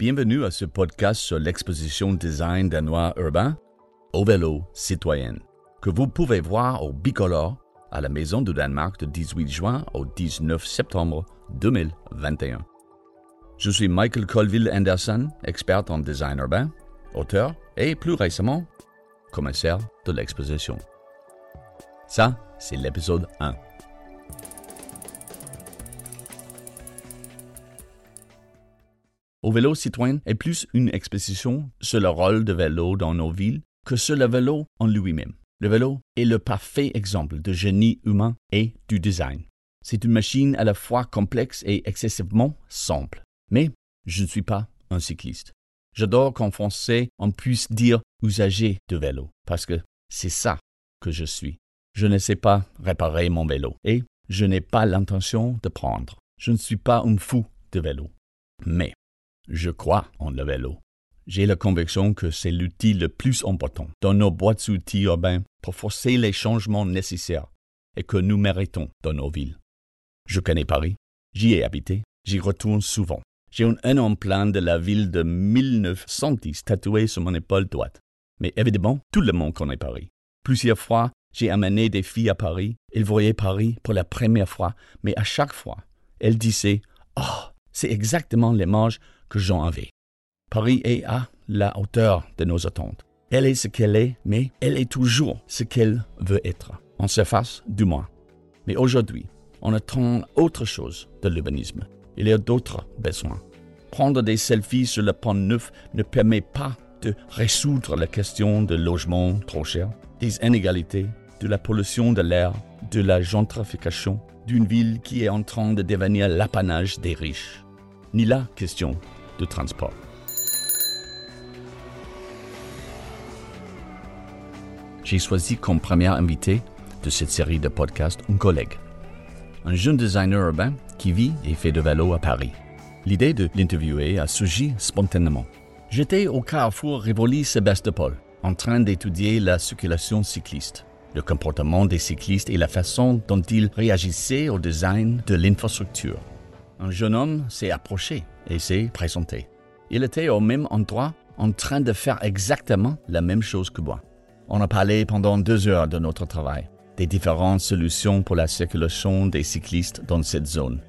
Bienvenue à ce podcast sur l'exposition design danois urbain au vélo citoyen que vous pouvez voir au Bicolore à la Maison du Danemark du 18 juin au 19 septembre 2021. Je suis Michael Colville Anderson, expert en design urbain, auteur et plus récemment, commissaire de l'exposition. Ça, c'est l'épisode 1. Au vélo citoyen est plus une exposition sur le rôle de vélo dans nos villes que sur le vélo en lui-même. Le vélo est le parfait exemple de génie humain et du design. C'est une machine à la fois complexe et excessivement simple. Mais je ne suis pas un cycliste. J'adore qu'en français on puisse dire usager de vélo, parce que c'est ça que je suis. Je ne sais pas réparer mon vélo et je n'ai pas l'intention de prendre. Je ne suis pas un fou de vélo. Mais je crois en le vélo. J'ai la conviction que c'est l'outil le plus important dans nos boîtes outils urbains pour forcer les changements nécessaires et que nous méritons dans nos villes. Je connais Paris, j'y ai habité, j'y retourne souvent. J'ai un énorme plan de la ville de 1910 tatoué sur mon épaule droite. Mais évidemment, tout le monde connaît Paris. Plusieurs fois, j'ai amené des filles à Paris. Elles voyaient Paris pour la première fois, mais à chaque fois, elles disaient Oh, c'est exactement l'image que j'en avais. Paris est à la hauteur de nos attentes. Elle est ce qu'elle est, mais elle est toujours ce qu'elle veut être, en surface du moins. Mais aujourd'hui, on attend autre chose de l'urbanisme. Il y a d'autres besoins. Prendre des selfies sur le pont neuf ne permet pas de résoudre la question de logement trop cher, des inégalités, de la pollution de l'air, de la gentrification d'une ville qui est en train de devenir l'apanage des riches ni la question de transport. J'ai choisi comme premier invité de cette série de podcasts un collègue, un jeune designer urbain qui vit et fait de vélo à Paris. L'idée de l'interviewer a surgi spontanément. J'étais au carrefour Rivoli-Sébastopol, en train d'étudier la circulation cycliste, le comportement des cyclistes et la façon dont ils réagissaient au design de l'infrastructure un jeune homme s'est approché et s'est présenté. Il était au même endroit en train de faire exactement la même chose que moi. On a parlé pendant deux heures de notre travail, des différentes solutions pour la circulation des cyclistes dans cette zone.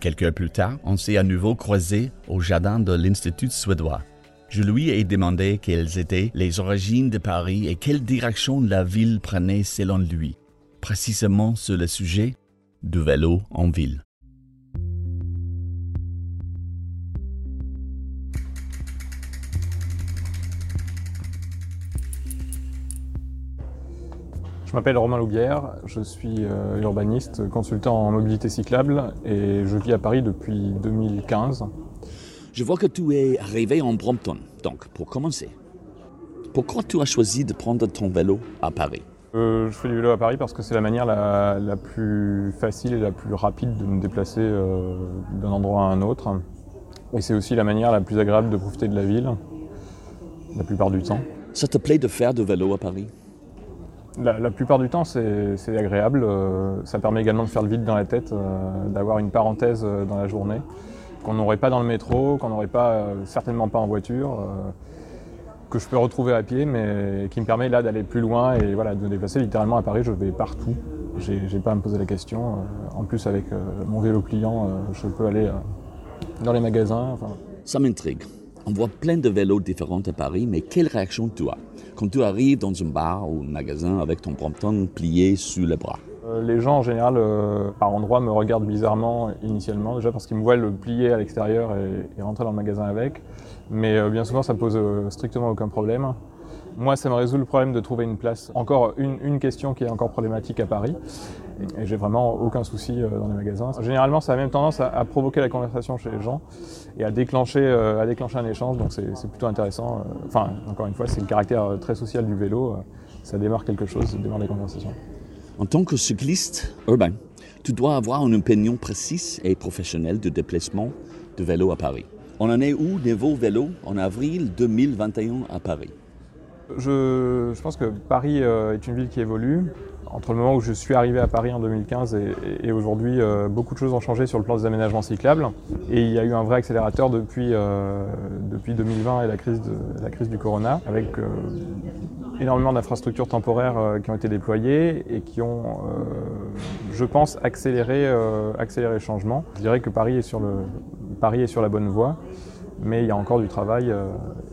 Quelques heures plus tard, on s'est à nouveau croisé au jardin de l'Institut suédois. Je lui ai demandé quelles étaient les origines de Paris et quelle direction la ville prenait selon lui, précisément sur le sujet du vélo en ville. Je m'appelle Romain Loubière, je suis euh, urbaniste, consultant en mobilité cyclable et je vis à Paris depuis 2015. Je vois que tu es arrivé en Brompton, donc pour commencer. Pourquoi tu as choisi de prendre ton vélo à Paris? Euh, Je fais du vélo à Paris parce que c'est la manière la, plus facile et la plus rapide de me déplacer euh, d'un endroit à un autre. Et c'est aussi la manière la plus agréable de profiter de la ville, la plupart du temps. Ça te plaît de faire du vélo à Paris? La, plupart du temps, c'est agréable. Euh, ça permet également de faire le vide dans la tête, euh, d'avoir une parenthèse euh, dans la journée qu'on n'aurait pas dans le métro, qu'on n'aurait pas, certainement pas en voiture, que je peux retrouver à pied, mais qui me permet là d'aller plus loin et voilà, de me déplacer littéralement à Paris. Je vais partout. J'ai pas à me poser la question. En plus, avec mon vélo pliant, je peux aller dans les magasins. Ça m'intrigue. On voit plein de vélos différents à Paris, mais quelle réaction tu as quand tu arrives dans un bar ou un magasin avec ton Brompton plié sous le bras? Euh, les gens en général, euh, par endroit, me regardent bizarrement initialement, déjà parce qu'ils me voient le plier à l'extérieur et, rentrer dans le magasin avec. Mais euh, bien souvent, ça pose strictement aucun problème. Moi, ça me résout le problème de trouver une place. Encore une, question qui est encore problématique à Paris. Et j'ai vraiment aucun souci dans les magasins. Généralement, ça a même tendance à, provoquer la conversation chez les gens et à déclencher, à déclencher un échange. Donc c'est plutôt intéressant. Enfin, encore une fois, c'est le caractère très social du vélo. Ça démarre quelque chose, ça démarre des conversations. En tant que cycliste urbain, tu dois avoir une opinion précise et professionnelle de déplacement de vélo à Paris. On en est où niveau vélo en avril 2021 à Paris? Je, pense que Paris est une ville qui évolue entre le moment où je suis arrivé à Paris en 2015 et, aujourd'hui, euh, beaucoup de choses ont changé sur le plan des aménagements cyclables. Et il y a eu un vrai accélérateur depuis, euh, depuis 2020 et la crise, du corona, avec euh, énormément d'infrastructures temporaires qui ont été déployées et qui ont, je pense, accéléré, accéléré le changement. Je dirais que Paris est sur la bonne voie. Mais il y a encore du travail,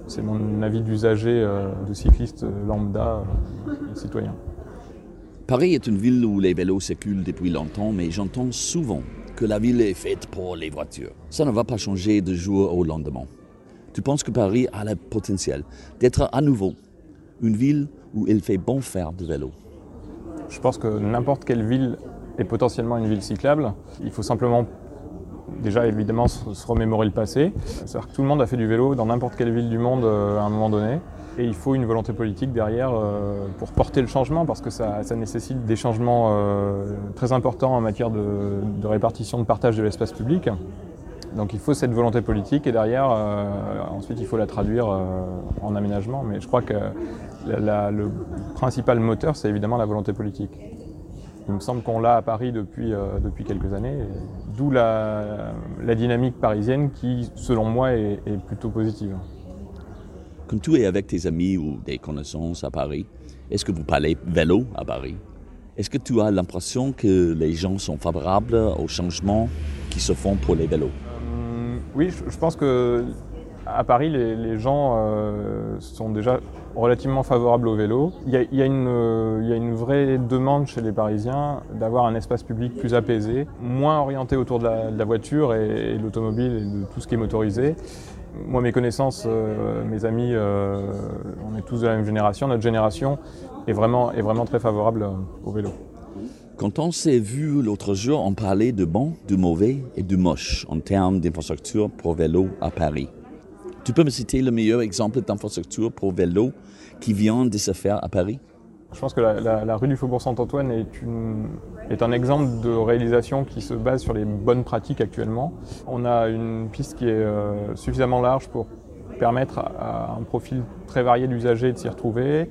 c'est mon avis d'usager, de cycliste lambda, citoyen. Paris est une ville où les vélos circulent depuis longtemps, mais j'entends souvent que la ville est faite pour les voitures. Ça ne va pas changer de jour au lendemain. Tu penses que Paris a le potentiel d'être à nouveau une ville où il fait bon faire du vélo? Je pense que n'importe quelle ville est potentiellement une ville cyclable. Il faut simplement déjà évidemment se remémorer le passé. C'est-à-dire que tout le monde a fait du vélo dans n'importe quelle ville du monde euh, à un moment donné. Et il faut une volonté politique derrière euh, pour porter le changement, parce que ça, nécessite des changements euh, très importants en matière de, répartition, de partage de l'espace public. Donc il faut cette volonté politique et derrière, euh, ensuite il faut la traduire en aménagement. Mais je crois que le principal moteur, c'est évidemment la volonté politique. Il me semble qu'on l'a à Paris depuis, depuis quelques années, d'où la, dynamique parisienne qui, selon moi, est plutôt positive. Quand tu es avec tes amis ou des connaissances à Paris, est-ce que vous parlez vélo à Paris? Est-ce que tu as l'impression que les gens sont favorables aux changements qui se font pour les vélos? Euh, Oui, je, pense que à Paris, les, gens euh, sont déjà relativement favorables au vélo. Il y, a, une, vraie demande chez les Parisiens d'avoir un espace public plus apaisé, moins orienté autour de la, voiture et, de l'automobile et de tout ce qui est motorisé moi, mes connaissances, euh, mes amis, euh, on est tous de la même génération. Notre génération est vraiment, est vraiment très favorable euh, au vélo. Quand on s'est vu l'autre jour, on parlait de bon, du mauvais et du moche en termes d'infrastructure pour vélo à Paris. Tu peux me citer le meilleur exemple d'infrastructure pour vélo qui vient de se faire à Paris? Je pense que la, rue du Faubourg Saint-Antoine est, un exemple de réalisation qui se base sur les bonnes pratiques actuellement. On a une piste qui est euh, suffisamment large pour permettre à, un profil très varié d'usagers de s'y retrouver,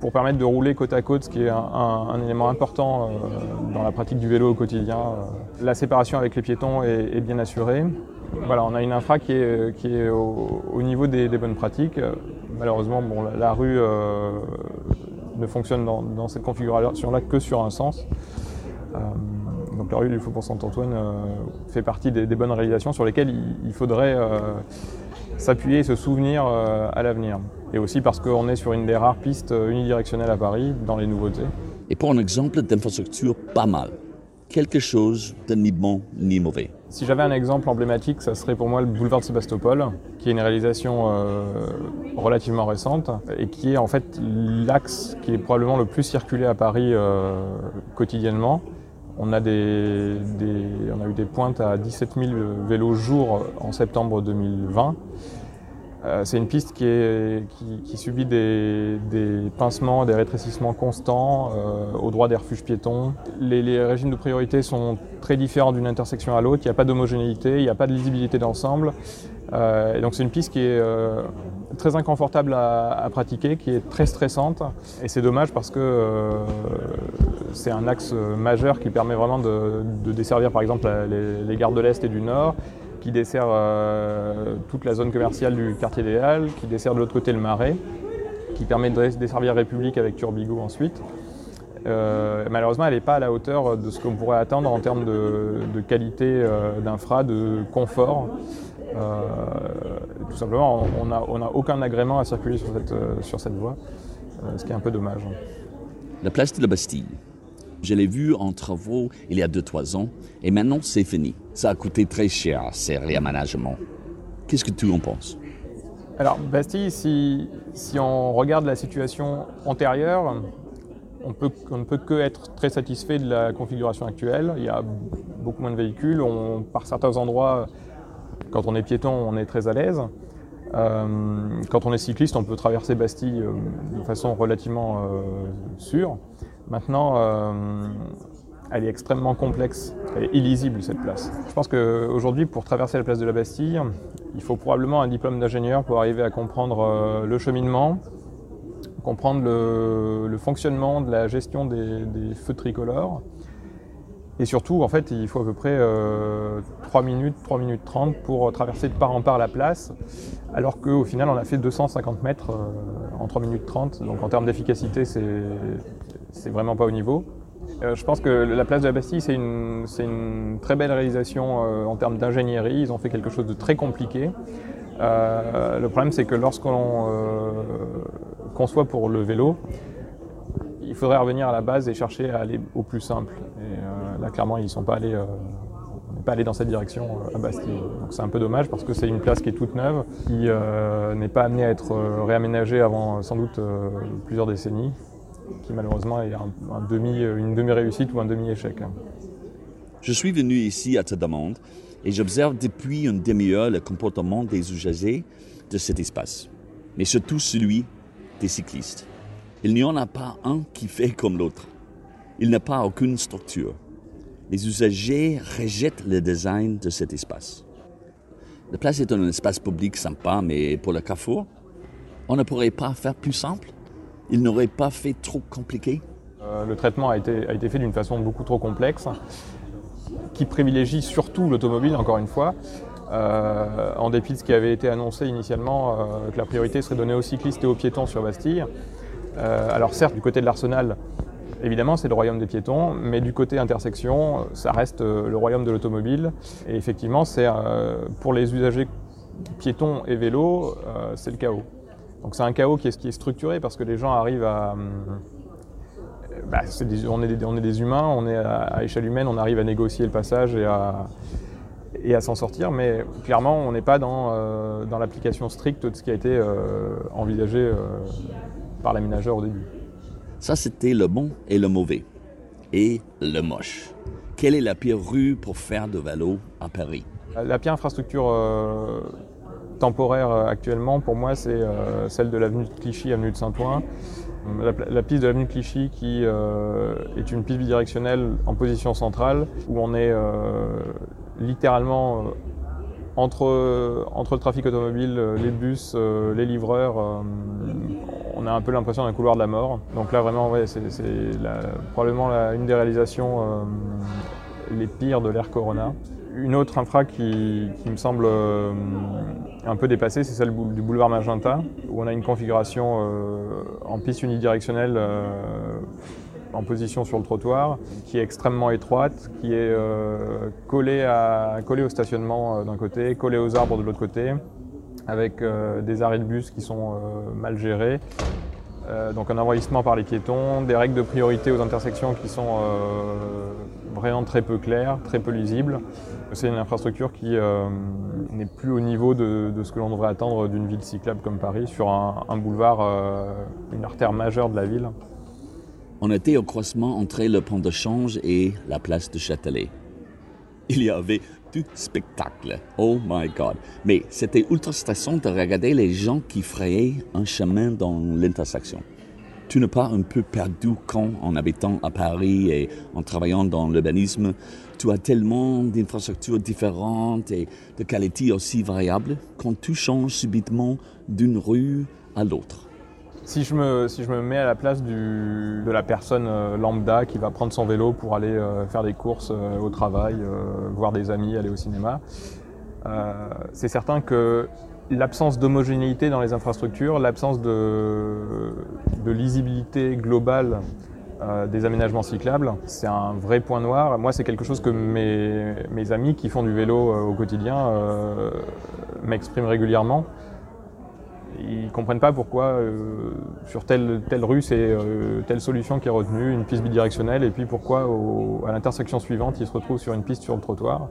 pour permettre de rouler côte à côte, ce qui est un, élément important euh, dans la pratique du vélo au quotidien. La séparation avec les piétons est, bien assurée. Voilà, on a une infra qui est, est au, niveau des, bonnes pratiques. Malheureusement, bon, la, rue ne fonctionne dans, cette configuration-là que sur un sens. Euh, donc la rue du Faubourg Saint-Antoine euh, fait partie des, bonnes réalisations sur lesquelles il, faudrait euh, s'appuyer et se souvenir à l'avenir. Et aussi parce qu'on est sur une des rares pistes unidirectionnelles à Paris dans les nouveautés. Et pour un exemple d'infrastructure pas mal, quelque chose de ni bon ni mauvais. Si j'avais un exemple emblématique, ça serait pour moi le boulevard de Sébastopol, qui est une réalisation euh, relativement récente et qui est en fait l'axe qui est probablement le plus circulé à Paris euh, quotidiennement. On a, des, on a eu des pointes à 17 000 vélos jour en septembre 2020. Euh, c'est une piste qui, subit des, pincements, des rétrécissements constants euh, au droit des refuges piétons. Les, régimes de priorité sont très différents d'une intersection à l'autre, il n'y a pas d'homogénéité, il n'y a pas de lisibilité d'ensemble. Euh, c'est une piste qui est très inconfortable à, pratiquer, qui est très stressante. Et c'est dommage parce que c'est un axe majeur qui permet vraiment de, desservir par exemple les, les gares de l'Est et du Nord qui dessert euh, toute la zone commerciale du quartier des Halles, qui dessert de l'autre côté le Marais, qui permet de desservir République avec Turbigo ensuite. Euh, malheureusement, elle n'est pas à la hauteur de ce qu'on pourrait attendre en termes de, qualité euh, d'infra, de confort. tout simplement, on n'a aucun agrément à circuler sur cette, sur cette voie, ce qui est un peu dommage. La place de la Bastille. Je l'ai vu en travaux il y a 2-3 ans et maintenant c'est fini. Ça a coûté très cher ces réaménagements. Qu'est-ce que tu en penses? Alors Bastille, si, si on regarde la situation antérieure, on, peut, on, ne peut que être très satisfait de la configuration actuelle. Il y a beaucoup moins de véhicules. Par certains endroits, quand on est piéton, on est très à l'aise. Euh, quand on est cycliste, on peut traverser Bastille euh, de façon relativement euh, sûre. Maintenant, elle est extrêmement complexe et illisible cette place. Je pense qu'aujourd'hui, pour traverser la place de la Bastille, il faut probablement un diplôme d'ingénieur pour arriver à comprendre le cheminement, comprendre le, fonctionnement de la gestion des, feux tricolores. Et surtout, en fait, il faut à peu près 3 minutes, 3 minutes 30 pour traverser de part en part la place, alors qu'au final, on a fait 250 mètres en 3 minutes 30. Donc en termes d'efficacité, c'est vraiment pas au niveau. Euh, je pense que la place de la Bastille, c'est une, très belle réalisation euh, en termes d'ingénierie. Ils ont fait quelque chose de très compliqué. Euh, le problème, c'est que lorsqu'on conçoit pour le vélo, il faudrait revenir à la base et chercher à aller au plus simple. Clairement, ils ne sont pas allés, pas allés dans cette direction à Bastille. Donc c'est un peu dommage parce que c'est une place qui est toute neuve, qui n'est pas amenée à être réaménagée avant sans doute plusieurs décennies qui malheureusement est un, demi, une demi-réussite ou un demi-échec. Je suis venu ici à ta demande et j'observe depuis une demi-heure le comportement des usagers de cet espace, mais surtout celui des cyclistes. Il n'y en a pas un qui fait comme l'autre. Il n'a pas aucune structure. Les usagers rejettent le design de cet espace. La place est un espace public sympa, mais pour le carrefour, on ne pourrait pas faire plus simple il n'aurait pas fait trop compliqué euh, Le traitement a été, fait d'une façon beaucoup trop complexe, qui privilégie surtout l'automobile, encore une fois. Euh, en dépit de ce qui avait été annoncé initialement, euh, que la priorité serait donnée aux cyclistes et aux piétons sur Bastille. alors certes, du côté de l'Arsenal, évidemment, c'est le royaume des piétons, mais du côté intersection, ça reste le royaume de l'automobile. Et effectivement, c'est pour les usagers piétons et vélos, c'est le chaos. Donc c'est un chaos qui est, structuré parce que les gens arrivent à... Euh, bah, on, est des, humains, on est à, échelle humaine, on arrive à négocier le passage et à, s'en sortir, mais clairement on n'est pas euh, dans, l'application stricte de ce qui a été euh, envisagé par l'aménageur au début. Ça c'était le bon et le mauvais. Et le moche. Quelle est la pire rue pour faire de vélo à Paris? La pire infrastructure temporaire euh, actuellement, pour moi, c'est euh, celle de l'avenue de Clichy, avenue de Saint-Ouen. La, piste de l'avenue Clichy qui euh, est une piste bidirectionnelle en position centrale où on est littéralement entre, entre le trafic automobile, les bus, les livreurs, on a un peu l'impression d'un couloir de la mort. Donc là vraiment c'est probablement une des réalisations les pires de l'ère Corona. Une autre infra qui, me semble euh, un peu dépassée, c'est celle du boulevard Magenta, où on a une configuration euh, en piste unidirectionnelle euh, en position sur le trottoir, qui est extrêmement étroite, qui est collée, collée, au stationnement d'un côté, collée aux arbres de l'autre côté, avec des arrêts de bus qui sont mal gérés. donc un envahissement par les piétons, des règles de priorité aux intersections qui sont vraiment très peu claires, très peu lisibles. C'est une infrastructure qui euh, n'est plus au niveau de, ce que l'on devrait attendre d'une ville cyclable comme Paris, sur un, boulevard, euh, une artère majeure de la ville. On était au croisement entre le pont de Change et la place de Châtelet. Il y avait du spectacle. Oh my God. Mais c'était ultra stressant de regarder les gens qui frayaient un chemin dans l'intersection tu n'es pas un peu perdu quand, en habitant à Paris et en travaillant dans l'urbanisme, tu as tellement d'infrastructures différentes et de qualité aussi variables quand tu changes subitement d'une rue à l'autre. Si je, me, si je me mets à la place de la personne euh, lambda qui va prendre son vélo pour aller euh, faire des courses euh, au travail, voir des amis, aller au cinéma, c'est certain que l'absence d'homogénéité dans les infrastructures, l'absence de, lisibilité globale des aménagements cyclables, c'est un vrai point noir. Moi, c'est quelque chose que mes, amis qui font du vélo au quotidien m'expriment régulièrement. Ils ne comprennent pas pourquoi sur telle, rue c'est telle solution qui est retenue, une piste bidirectionnelle, et puis pourquoi à l'intersection suivante ils se retrouvent sur une piste sur le trottoir.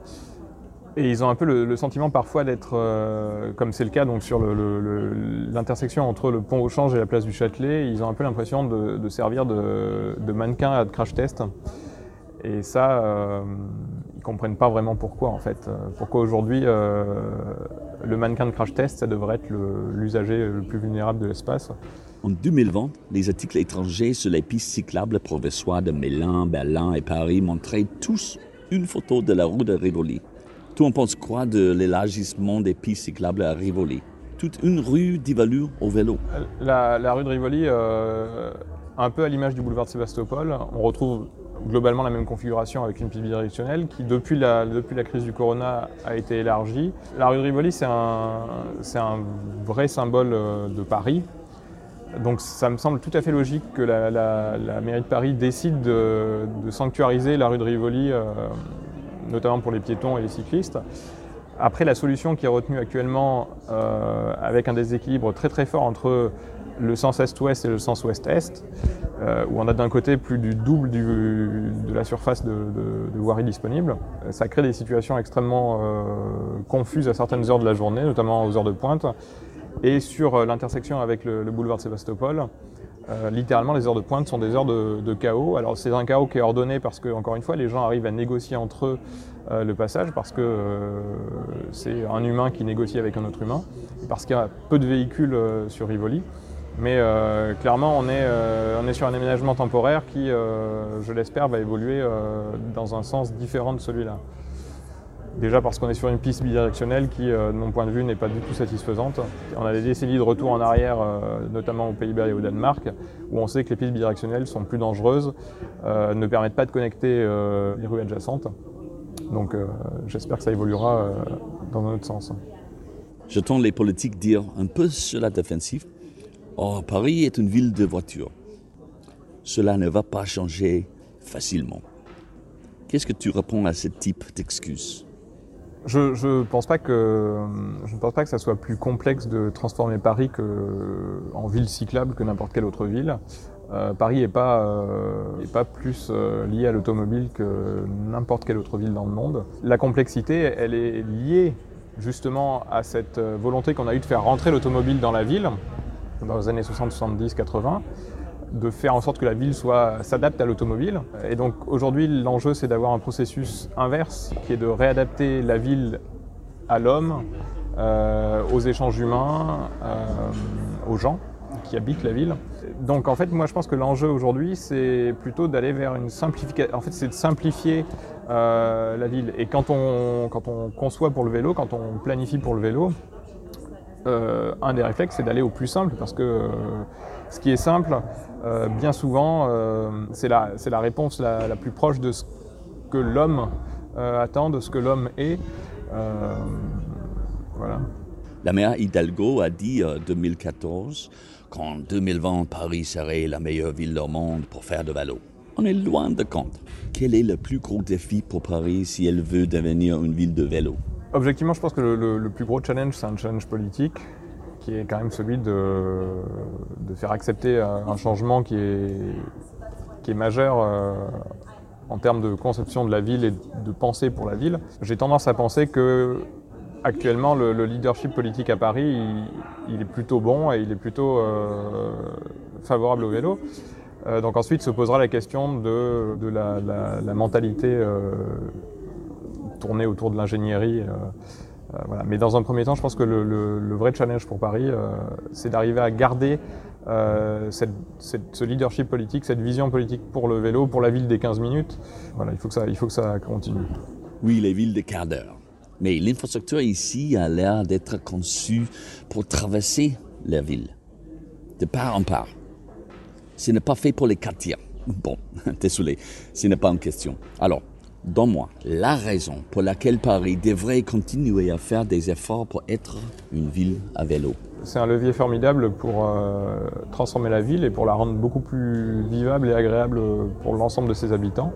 Et ils ont un peu le, sentiment parfois d'être, euh, comme c'est le cas donc sur l'intersection entre le pont au change et la place du Châtelet, ils ont un peu l'impression de, servir de, de, mannequin à de crash test. Et ça, euh, ils ne comprennent pas vraiment pourquoi en fait. Pourquoi aujourd'hui euh, le mannequin de crash test, ça devrait être l'usager le, plus vulnérable de l'espace. En 2020, les articles étrangers sur les pistes cyclables provisoires de Milan, Berlin et Paris montraient tous une photo de la route de Rivoli. Tout on pense quoi de l'élargissement des pistes cyclables à Rivoli? Toute une rue d'Ivalu au vélo. La, rue de Rivoli, euh, un peu à l'image du boulevard de Sébastopol, on retrouve globalement la même configuration avec une piste bidirectionnelle qui, depuis la, depuis la crise du corona, a été élargie. La rue de Rivoli, c'est un, un vrai symbole euh, de Paris. Donc ça me semble tout à fait logique que la, mairie de Paris décide de, sanctuariser la rue de Rivoli, euh, notamment pour les piétons et les cyclistes. Après, la solution qui est retenue actuellement, euh, avec un déséquilibre très très fort entre le sens est-ouest et le sens ouest-est, euh, où on a d'un côté plus du double de la surface de, voirie disponible. Ça crée des situations extrêmement euh, confuses à certaines heures de la journée, notamment aux heures de pointe. Et sur euh, l'intersection avec le, boulevard de Sébastopol, littéralement les heures de pointe sont des heures de, chaos. Alors c'est un chaos qui est ordonné parce que, encore une fois, les gens arrivent à négocier entre eux le passage parce que c'est un humain qui négocie avec un autre humain, parce qu'il y a peu de véhicules sur Rivoli. Mais euh, clairement, on est, euh, on est, sur un aménagement temporaire qui, euh, je l'espère, va évoluer dans un sens différent de celui-là. Déjà parce qu'on est sur une piste bidirectionnelle qui, de mon point de vue, n'est pas du tout satisfaisante. On a des décennies de retour en arrière, notamment aux Pays-Bas et au Danemark, où on sait que les pistes bidirectionnelles sont plus dangereuses, ne permettent pas de connecter les rues adjacentes. Donc j'espère que ça évoluera dans un autre sens. J'entends les politiques dire un peu sur la défensive Oh, Paris est une ville de voitures. Cela ne va pas changer facilement. Qu'est-ce que tu réponds à ce type d'excuses je, ne pense pas que ça soit plus complexe de transformer Paris en ville cyclable que n'importe quelle autre ville. Euh, Paris n'est pas, euh, pas plus euh, lié à l'automobile que n'importe quelle autre ville dans le monde. La complexité, elle est liée justement à cette volonté qu'on a eue de faire rentrer l'automobile dans la ville dans les années 60, 70, 80 de faire en sorte que la ville s'adapte à l'automobile. Et donc aujourd'hui, l'enjeu, c'est d'avoir un processus inverse, qui est de réadapter la ville à l'homme, euh, aux échanges humains, euh, aux gens qui habitent la ville. Donc en fait, moi, je pense que l'enjeu aujourd'hui, c'est plutôt d'aller vers une simplification. En fait, c'est de simplifier euh, la ville. Et quand on, quand on conçoit pour le vélo, quand on planifie pour le vélo, euh, un des réflexes, c'est d'aller au plus simple, parce que euh, ce qui est simple, euh, bien souvent, c'est la, réponse la, plus proche de ce que l'homme attend, de ce que l'homme est. voilà. La maire Hidalgo a dit en 2014 qu'en 2020, Paris serait la meilleure ville au monde pour faire de vélo. On est loin de compte. Quel est le plus gros défi pour Paris si elle veut devenir une ville de vélo Objectivement, je pense que le, plus gros challenge, c'est un challenge politique, qui est quand même celui de, faire accepter un changement qui est, majeur euh, en termes de conception de la ville et de pensée pour la ville. J'ai tendance à penser que actuellement, le, leadership politique à Paris, il, est plutôt bon et il est plutôt euh, favorable au vélo. Euh, donc ensuite se posera la question de, la, mentalité tourner autour de l'ingénierie. Euh, euh, Mais dans un premier temps, je pense que le, vrai challenge pour Paris, euh, c'est d'arriver à garder ce leadership politique, cette vision politique pour le vélo, pour la ville des 15 minutes. Voilà, il faut que ça, il faut que ça continue. Oui, les villes des quarts d'heure. Mais l'infrastructure ici a l'air d'être conçue pour traverser la ville, de part en part. Ce n'est pas fait pour les quartiers. Bon, désolé, ce n'est pas en question. Alors, Donne-moi la raison pour laquelle Paris devrait continuer à faire des efforts pour être une ville à vélo. C'est un levier formidable pour euh, transformer la ville et pour la rendre beaucoup plus vivable et agréable pour l'ensemble de ses habitants.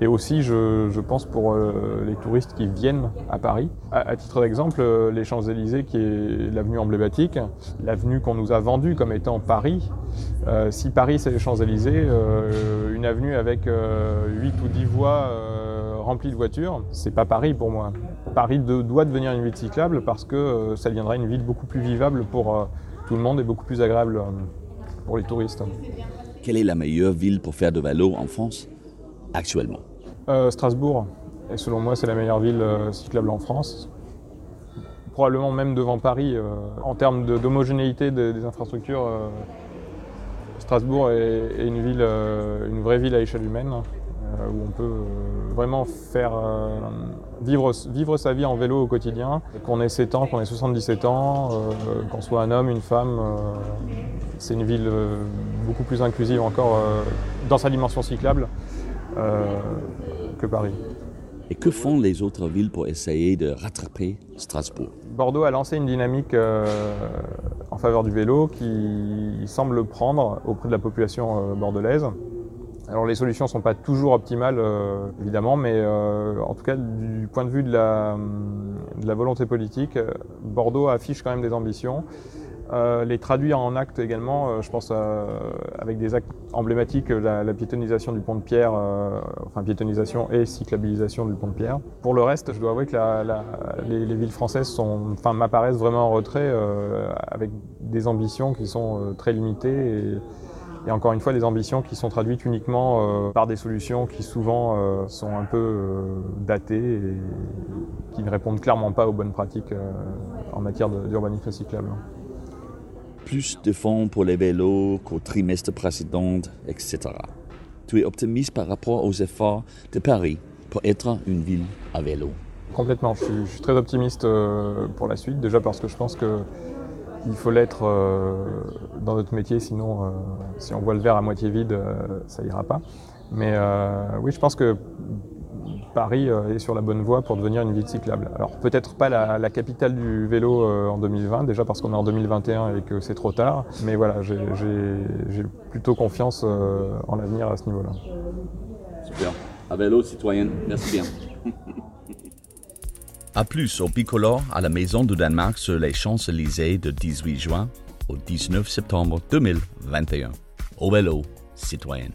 Et aussi, je, pense, pour euh, les touristes qui viennent à Paris. À, titre d'exemple, euh, les Champs-Élysées, qui est l'avenue emblématique, l'avenue qu'on nous a vendue comme étant Paris. si Paris, c'est les Champs-Élysées, une avenue avec 8 ou 10 voies rempli de voitures, c'est pas Paris pour moi. Paris doit devenir une ville cyclable parce que euh, ça deviendra une ville beaucoup plus vivable pour euh, tout le monde et beaucoup plus agréable euh, pour les touristes. Quelle est la meilleure ville pour faire de vélo en France actuellement? Strasbourg. Et selon moi, c'est la meilleure ville cyclable en France. Probablement même devant Paris. en termes d'homogénéité des infrastructures, Strasbourg est, une, ville, une vraie ville à échelle humaine où on peut vraiment faire euh, vivre, vivre sa vie en vélo au quotidien, qu'on ait 7 ans, qu'on ait 77 ans, euh, qu'on soit un homme, une femme. c'est une ville beaucoup plus inclusive encore dans sa dimension cyclable que Paris. Et que font les autres villes pour essayer de rattraper Strasbourg? Bordeaux a lancé une dynamique en faveur du vélo qui semble prendre auprès de la population bordelaise. Alors les solutions ne sont pas toujours optimales, euh, évidemment, mais euh, en tout cas du point de vue de la, la, volonté politique, Bordeaux affiche quand même des ambitions. Euh, les traduire en actes également, je pense avec des actes emblématiques, la, piétonisation du pont de Pierre, enfin piétonisation et cyclabilisation du pont de Pierre. Pour le reste, je dois avouer que les, les, villes françaises enfin, m'apparaissent vraiment en retrait avec des ambitions qui sont très limitées. Et encore une fois, des ambitions qui sont traduites uniquement euh, par des solutions qui souvent euh, sont un peu euh, datées et qui ne répondent clairement pas aux bonnes pratiques en matière d'urbanisme cyclable. Plus de fonds pour les vélos qu'au trimestre précédent, etc. Tu es optimiste par rapport aux efforts de Paris pour être une ville à vélo? Complètement, je suis, je suis très optimiste pour la suite, déjà parce que je pense que il faut l'être euh, dans notre métier, sinon, euh, si on voit le verre à moitié vide, euh, ça ira pas. Mais oui, je pense que Paris est sur la bonne voie pour devenir une ville cyclable. Alors peut-être pas la, capitale du vélo en 2020, déjà parce qu'on est en 2021 et que c'est trop tard, mais voilà, j'ai plutôt confiance en l'avenir à ce niveau-là. Super. À vélo, citoyenne, merci bien. A plus au Bicolore à la Maison du Danemark sur les Champs-Élysées de 18 juin au 19 septembre 2021. Au vélo, citoyenne.